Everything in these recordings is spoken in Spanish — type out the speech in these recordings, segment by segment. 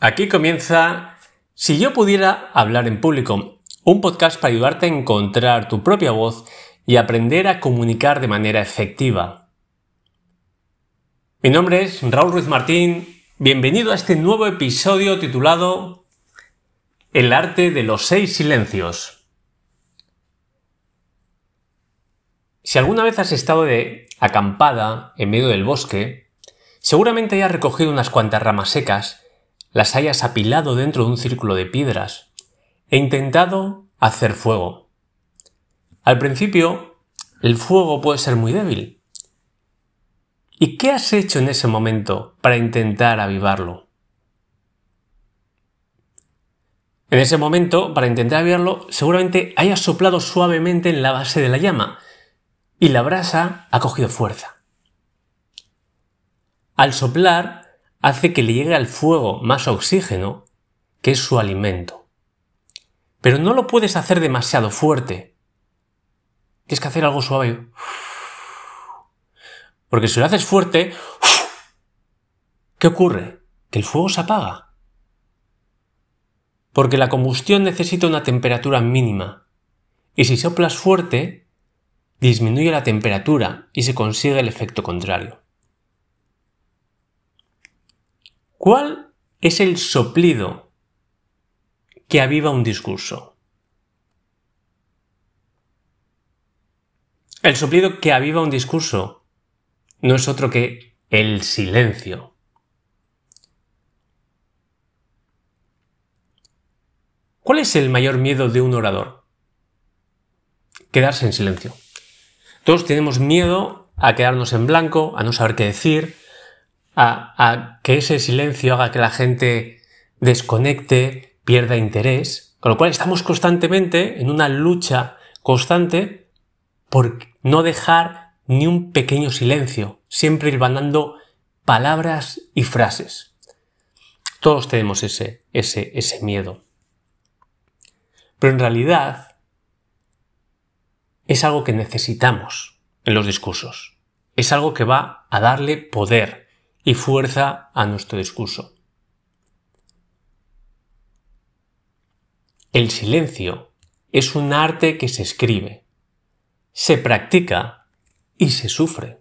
Aquí comienza Si yo pudiera hablar en público, un podcast para ayudarte a encontrar tu propia voz y aprender a comunicar de manera efectiva. Mi nombre es Raúl Ruiz Martín, bienvenido a este nuevo episodio titulado El arte de los seis silencios. Si alguna vez has estado de acampada en medio del bosque, seguramente hayas recogido unas cuantas ramas secas las hayas apilado dentro de un círculo de piedras e intentado hacer fuego. Al principio, el fuego puede ser muy débil. ¿Y qué has hecho en ese momento para intentar avivarlo? En ese momento, para intentar avivarlo, seguramente hayas soplado suavemente en la base de la llama y la brasa ha cogido fuerza. Al soplar, hace que le llegue al fuego más oxígeno, que es su alimento. Pero no lo puedes hacer demasiado fuerte. Tienes que hacer algo suave. Porque si lo haces fuerte, ¿qué ocurre? Que el fuego se apaga. Porque la combustión necesita una temperatura mínima. Y si soplas fuerte, disminuye la temperatura y se consigue el efecto contrario. ¿Cuál es el soplido que aviva un discurso? El soplido que aviva un discurso no es otro que el silencio. ¿Cuál es el mayor miedo de un orador? Quedarse en silencio. Todos tenemos miedo a quedarnos en blanco, a no saber qué decir, a, que ese silencio haga que la gente desconecte, pierda interés, con lo cual estamos constantemente en una lucha constante por no dejar ni un pequeño silencio, siempre ir mandando palabras y frases. Todos tenemos ese, ese, ese miedo. Pero en realidad es algo que necesitamos en los discursos. Es algo que va a darle poder, y fuerza a nuestro discurso. El silencio es un arte que se escribe, se practica y se sufre.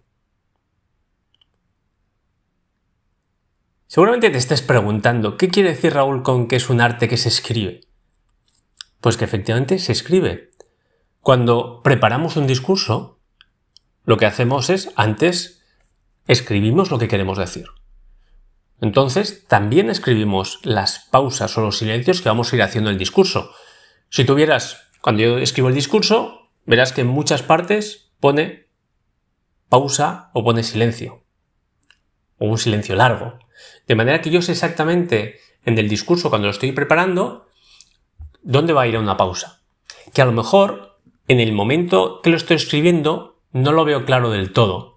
Seguramente te estés preguntando, ¿qué quiere decir Raúl con que es un arte que se escribe? Pues que efectivamente se escribe. Cuando preparamos un discurso, lo que hacemos es, antes escribimos lo que queremos decir. Entonces, también escribimos las pausas o los silencios que vamos a ir haciendo el discurso. Si tuvieras, cuando yo escribo el discurso, verás que en muchas partes pone pausa o pone silencio. O un silencio largo. De manera que yo sé exactamente en el discurso, cuando lo estoy preparando, dónde va a ir a una pausa. Que a lo mejor, en el momento que lo estoy escribiendo, no lo veo claro del todo.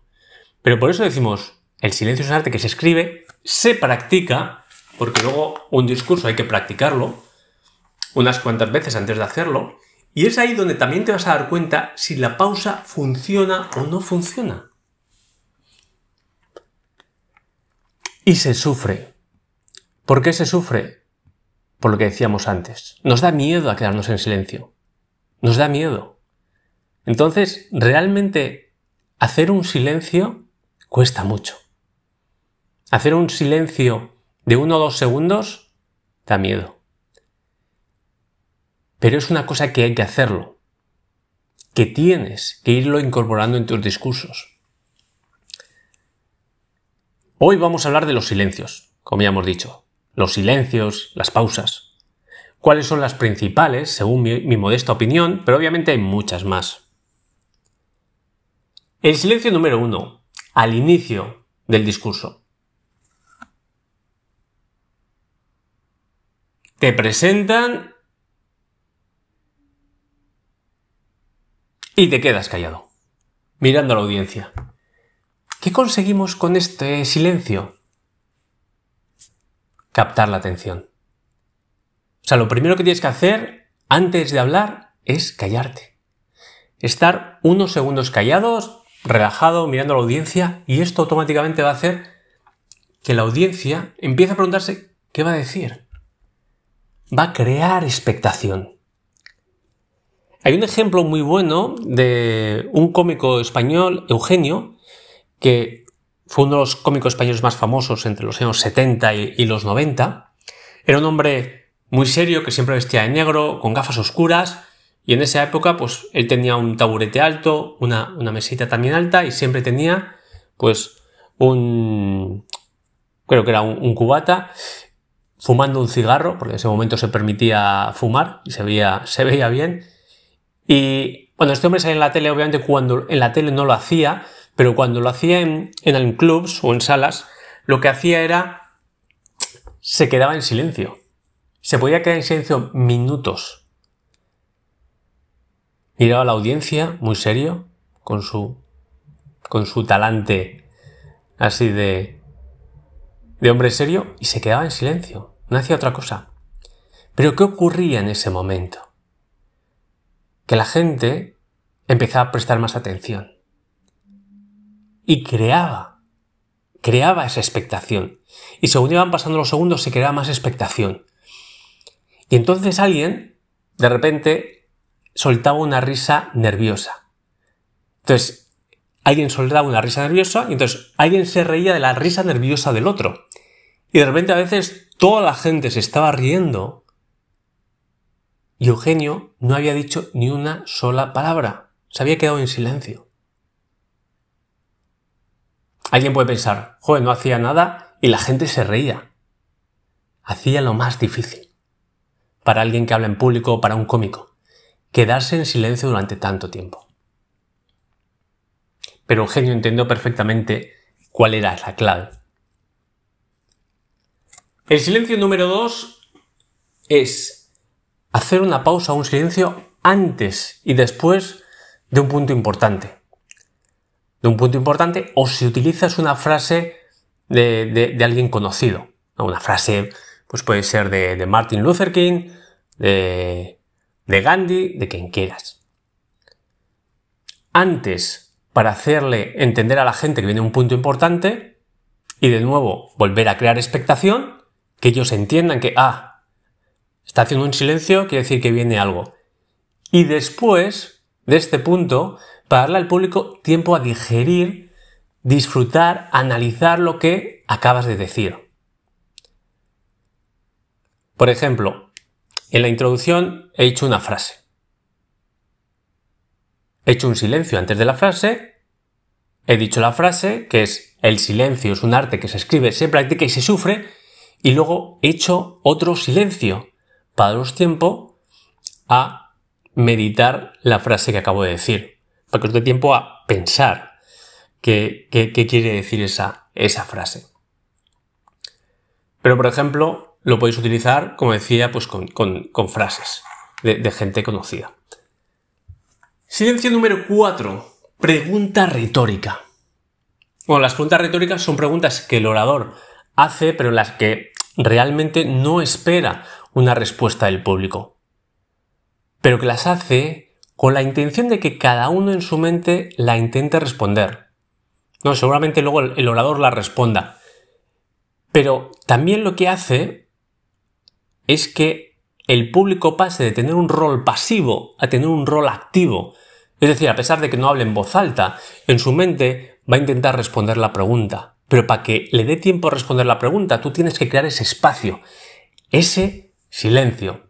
Pero por eso decimos, el silencio es un arte que se escribe, se practica, porque luego un discurso hay que practicarlo unas cuantas veces antes de hacerlo, y es ahí donde también te vas a dar cuenta si la pausa funciona o no funciona. Y se sufre. ¿Por qué se sufre? Por lo que decíamos antes. Nos da miedo a quedarnos en silencio. Nos da miedo. Entonces, realmente, hacer un silencio cuesta mucho. Hacer un silencio de uno o dos segundos da miedo. Pero es una cosa que hay que hacerlo, que tienes que irlo incorporando en tus discursos. Hoy vamos a hablar de los silencios, como ya hemos dicho, los silencios, las pausas. ¿Cuáles son las principales, según mi, mi modesta opinión? Pero obviamente hay muchas más. El silencio número uno, al inicio del discurso. Te presentan y te quedas callado, mirando a la audiencia. ¿Qué conseguimos con este silencio? Captar la atención. O sea, lo primero que tienes que hacer antes de hablar es callarte. Estar unos segundos callados relajado, mirando a la audiencia, y esto automáticamente va a hacer que la audiencia empiece a preguntarse ¿Qué va a decir? Va a crear expectación. Hay un ejemplo muy bueno de un cómico español, Eugenio, que fue uno de los cómicos españoles más famosos entre los años 70 y, los 90. Era un hombre muy serio que siempre vestía de negro, con gafas oscuras, y en esa época, pues él tenía un taburete alto, una, una mesita también alta, y siempre tenía, pues, un. Creo que era un, cubata, fumando un cigarro, porque en ese momento se permitía fumar y se veía, se veía bien. Y bueno, este hombre salía en la tele, obviamente cuando en la tele no lo hacía, pero cuando lo hacía en, en clubs o en salas, lo que hacía era se quedaba en silencio. Se podía quedar en silencio minutos. Miraba a la audiencia, muy serio, con su, con su talante así de, de hombre serio, y se quedaba en silencio. No hacía otra cosa. Pero ¿qué ocurría en ese momento? Que la gente empezaba a prestar más atención y creaba, creaba esa expectación. Y según iban pasando los segundos se creaba más expectación. Y entonces alguien, de repente, soltaba una risa nerviosa. Entonces, alguien soltaba una risa nerviosa y entonces alguien se reía de la risa nerviosa del otro. Y de repente a veces toda la gente se estaba riendo y Eugenio no había dicho ni una sola palabra. Se había quedado en silencio. Alguien puede pensar, joder, no hacía nada y la gente se reía. Hacía lo más difícil. Para alguien que habla en público o para un cómico. Quedarse en silencio durante tanto tiempo. Pero Eugenio entendió perfectamente cuál era la clave. El silencio número dos es hacer una pausa un silencio antes y después de un punto importante de un punto importante o si utilizas una frase de, alguien conocido. Una frase pues puede ser de, Martin Luther King, de, de Gandhi, de quien quieras. Antes, para hacerle entender a la gente que viene un punto importante, y de nuevo volver a crear expectación, que ellos entiendan que, ah, está haciendo un silencio, quiere decir que viene algo. Y después de este punto, para darle al público tiempo a digerir, disfrutar, analizar lo que acabas de decir. Por ejemplo, en la introducción he hecho una frase. He hecho un silencio antes de la frase, he dicho la frase, que es el silencio es un arte que se escribe, se practica y se sufre, y luego he hecho otro silencio para daros tiempo a meditar la frase que acabo de decir para que os dé tiempo a pensar qué, quiere decir esa, esa frase. Pero, por ejemplo, lo podéis utilizar, como decía, pues con, frases de, de, gente conocida. Silencio número 4. Pregunta retórica. Bueno, las preguntas retóricas son preguntas que el orador hace, pero en las que realmente no espera una respuesta del público. Pero que las hace con la intención de que cada uno en su mente la intente responder. No, seguramente luego el, orador la responda. Pero también lo que hace es que el público pase de tener un rol pasivo a tener un rol activo. Es decir, a pesar de que no hable en voz alta, en su mente va a intentar responder la pregunta. Pero para que le dé tiempo a responder la pregunta, tú tienes que crear ese espacio, ese silencio.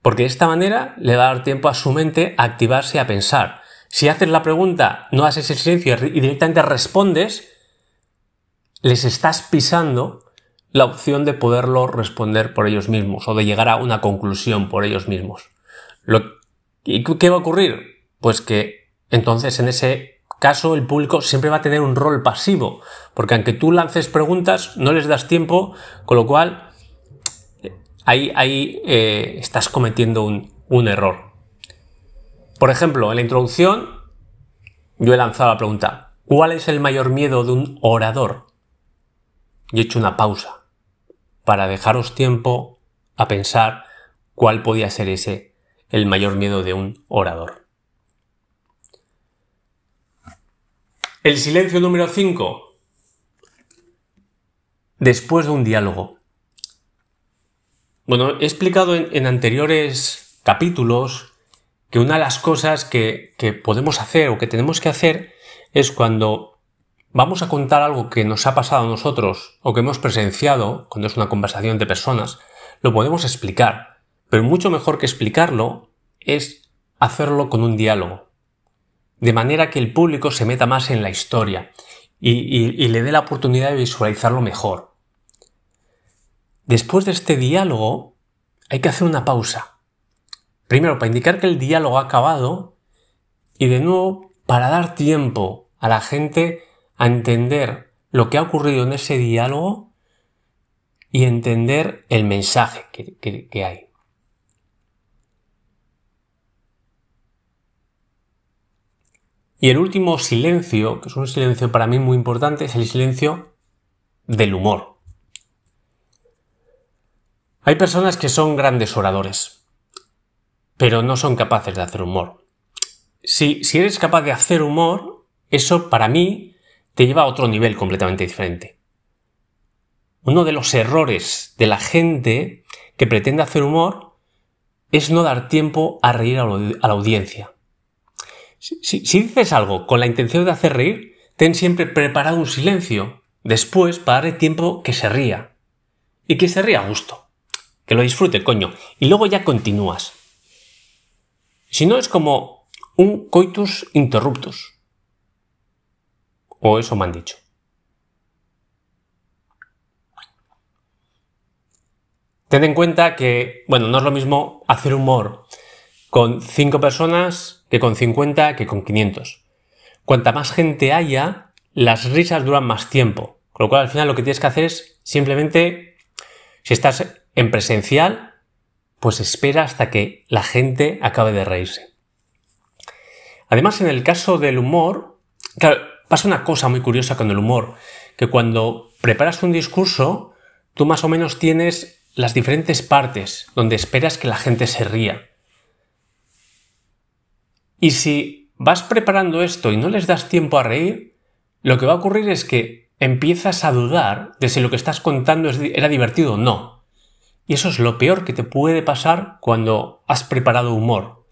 Porque de esta manera le va a dar tiempo a su mente a activarse a pensar. Si haces la pregunta, no haces el silencio y directamente respondes, les estás pisando la opción de poderlo responder por ellos mismos o de llegar a una conclusión por ellos mismos. ¿Y qué va a ocurrir? Pues que entonces en ese caso el público siempre va a tener un rol pasivo, porque aunque tú lances preguntas, no les das tiempo, con lo cual ahí, eh, estás cometiendo un, un error. Por ejemplo, en la introducción yo he lanzado la pregunta, ¿cuál es el mayor miedo de un orador? Y he hecho una pausa para dejaros tiempo a pensar cuál podía ser ese el mayor miedo de un orador. El silencio número 5. Después de un diálogo. Bueno, he explicado en, anteriores capítulos que una de las cosas que, que podemos hacer o que tenemos que hacer es cuando vamos a contar algo que nos ha pasado a nosotros o que hemos presenciado, cuando es una conversación de personas, lo podemos explicar. Pero mucho mejor que explicarlo es hacerlo con un diálogo. De manera que el público se meta más en la historia y, le dé la oportunidad de visualizarlo mejor. Después de este diálogo hay que hacer una pausa. Primero, para indicar que el diálogo ha acabado y de nuevo para dar tiempo a la gente a entender lo que ha ocurrido en ese diálogo y entender el mensaje que hay. Y el último silencio, que es un silencio para mí muy importante, es el silencio del humor. Hay personas que son grandes oradores, pero no son capaces de hacer humor. Si, si eres capaz de hacer humor, eso para mí te lleva a otro nivel completamente diferente. Uno de los errores de la gente que pretende hacer humor es no dar tiempo a reír a la audiencia. Si, dices algo con la intención de hacer reír, ten siempre preparado un silencio después para darle tiempo que se ría. Y que se ría a gusto. Que lo disfrute, coño. Y luego ya continúas. Si no, es como un coitus interruptus. O eso me han dicho. Ten en cuenta que, bueno, no es lo mismo hacer humor con cinco personas que con 50 que con 500. Cuanta más gente haya, las risas duran más tiempo. Con lo cual al final lo que tienes que hacer es simplemente, si estás en presencial, pues espera hasta que la gente acabe de reírse. Además, en el caso del humor, claro, pasa una cosa muy curiosa con el humor, que cuando preparas un discurso, tú más o menos tienes las diferentes partes donde esperas que la gente se ría. Y si vas preparando esto y no les das tiempo a reír, lo que va a ocurrir es que empiezas a dudar de si lo que estás contando era divertido o no. Y eso es lo peor que te puede pasar cuando has preparado humor.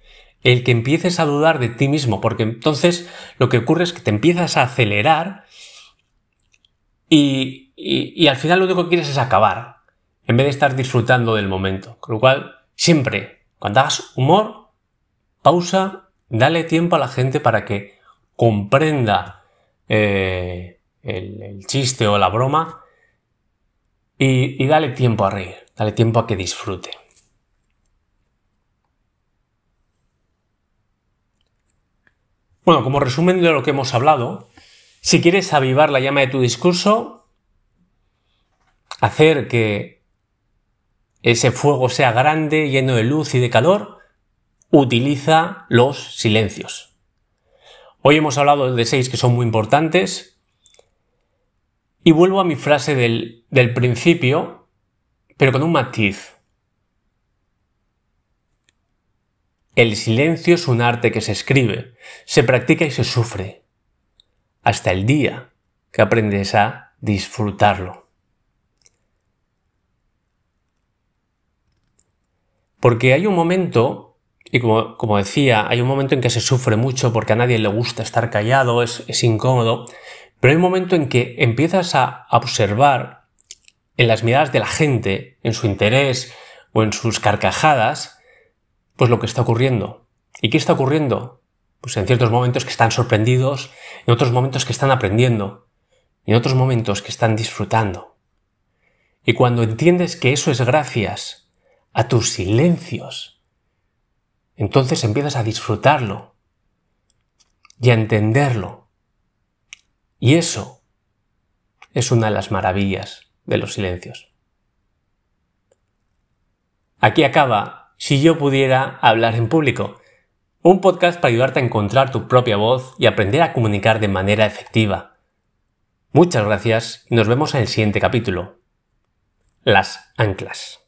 El que empieces a dudar de ti mismo, porque entonces lo que ocurre es que te empiezas a acelerar y, y al final lo único que quieres es acabar, en vez de estar disfrutando del momento. Con lo cual, siempre, cuando hagas humor, pausa Dale tiempo a la gente para que comprenda eh, el, chiste o la broma y, y dale tiempo a reír, dale tiempo a que disfrute. Bueno, como resumen de lo que hemos hablado, si quieres avivar la llama de tu discurso, hacer que ese fuego sea grande, lleno de luz y de calor, utiliza los silencios. Hoy hemos hablado de seis que son muy importantes y vuelvo a mi frase del, del principio, pero con un matiz. El silencio es un arte que se escribe, se practica y se sufre, hasta el día que aprendes a disfrutarlo. Porque hay un momento y como, decía, hay un momento en que se sufre mucho porque a nadie le gusta estar callado, es, es incómodo, pero hay un momento en que empiezas a observar en las miradas de la gente, en su interés o en sus carcajadas, pues lo que está ocurriendo. ¿Y qué está ocurriendo? Pues en ciertos momentos que están sorprendidos, en otros momentos que están aprendiendo, y en otros momentos que están disfrutando. Y cuando entiendes que eso es gracias a tus silencios, entonces empiezas a disfrutarlo y a entenderlo. Y eso es una de las maravillas de los silencios. Aquí acaba Si yo pudiera hablar en público, un podcast para ayudarte a encontrar tu propia voz y aprender a comunicar de manera efectiva. Muchas gracias y nos vemos en el siguiente capítulo. Las anclas.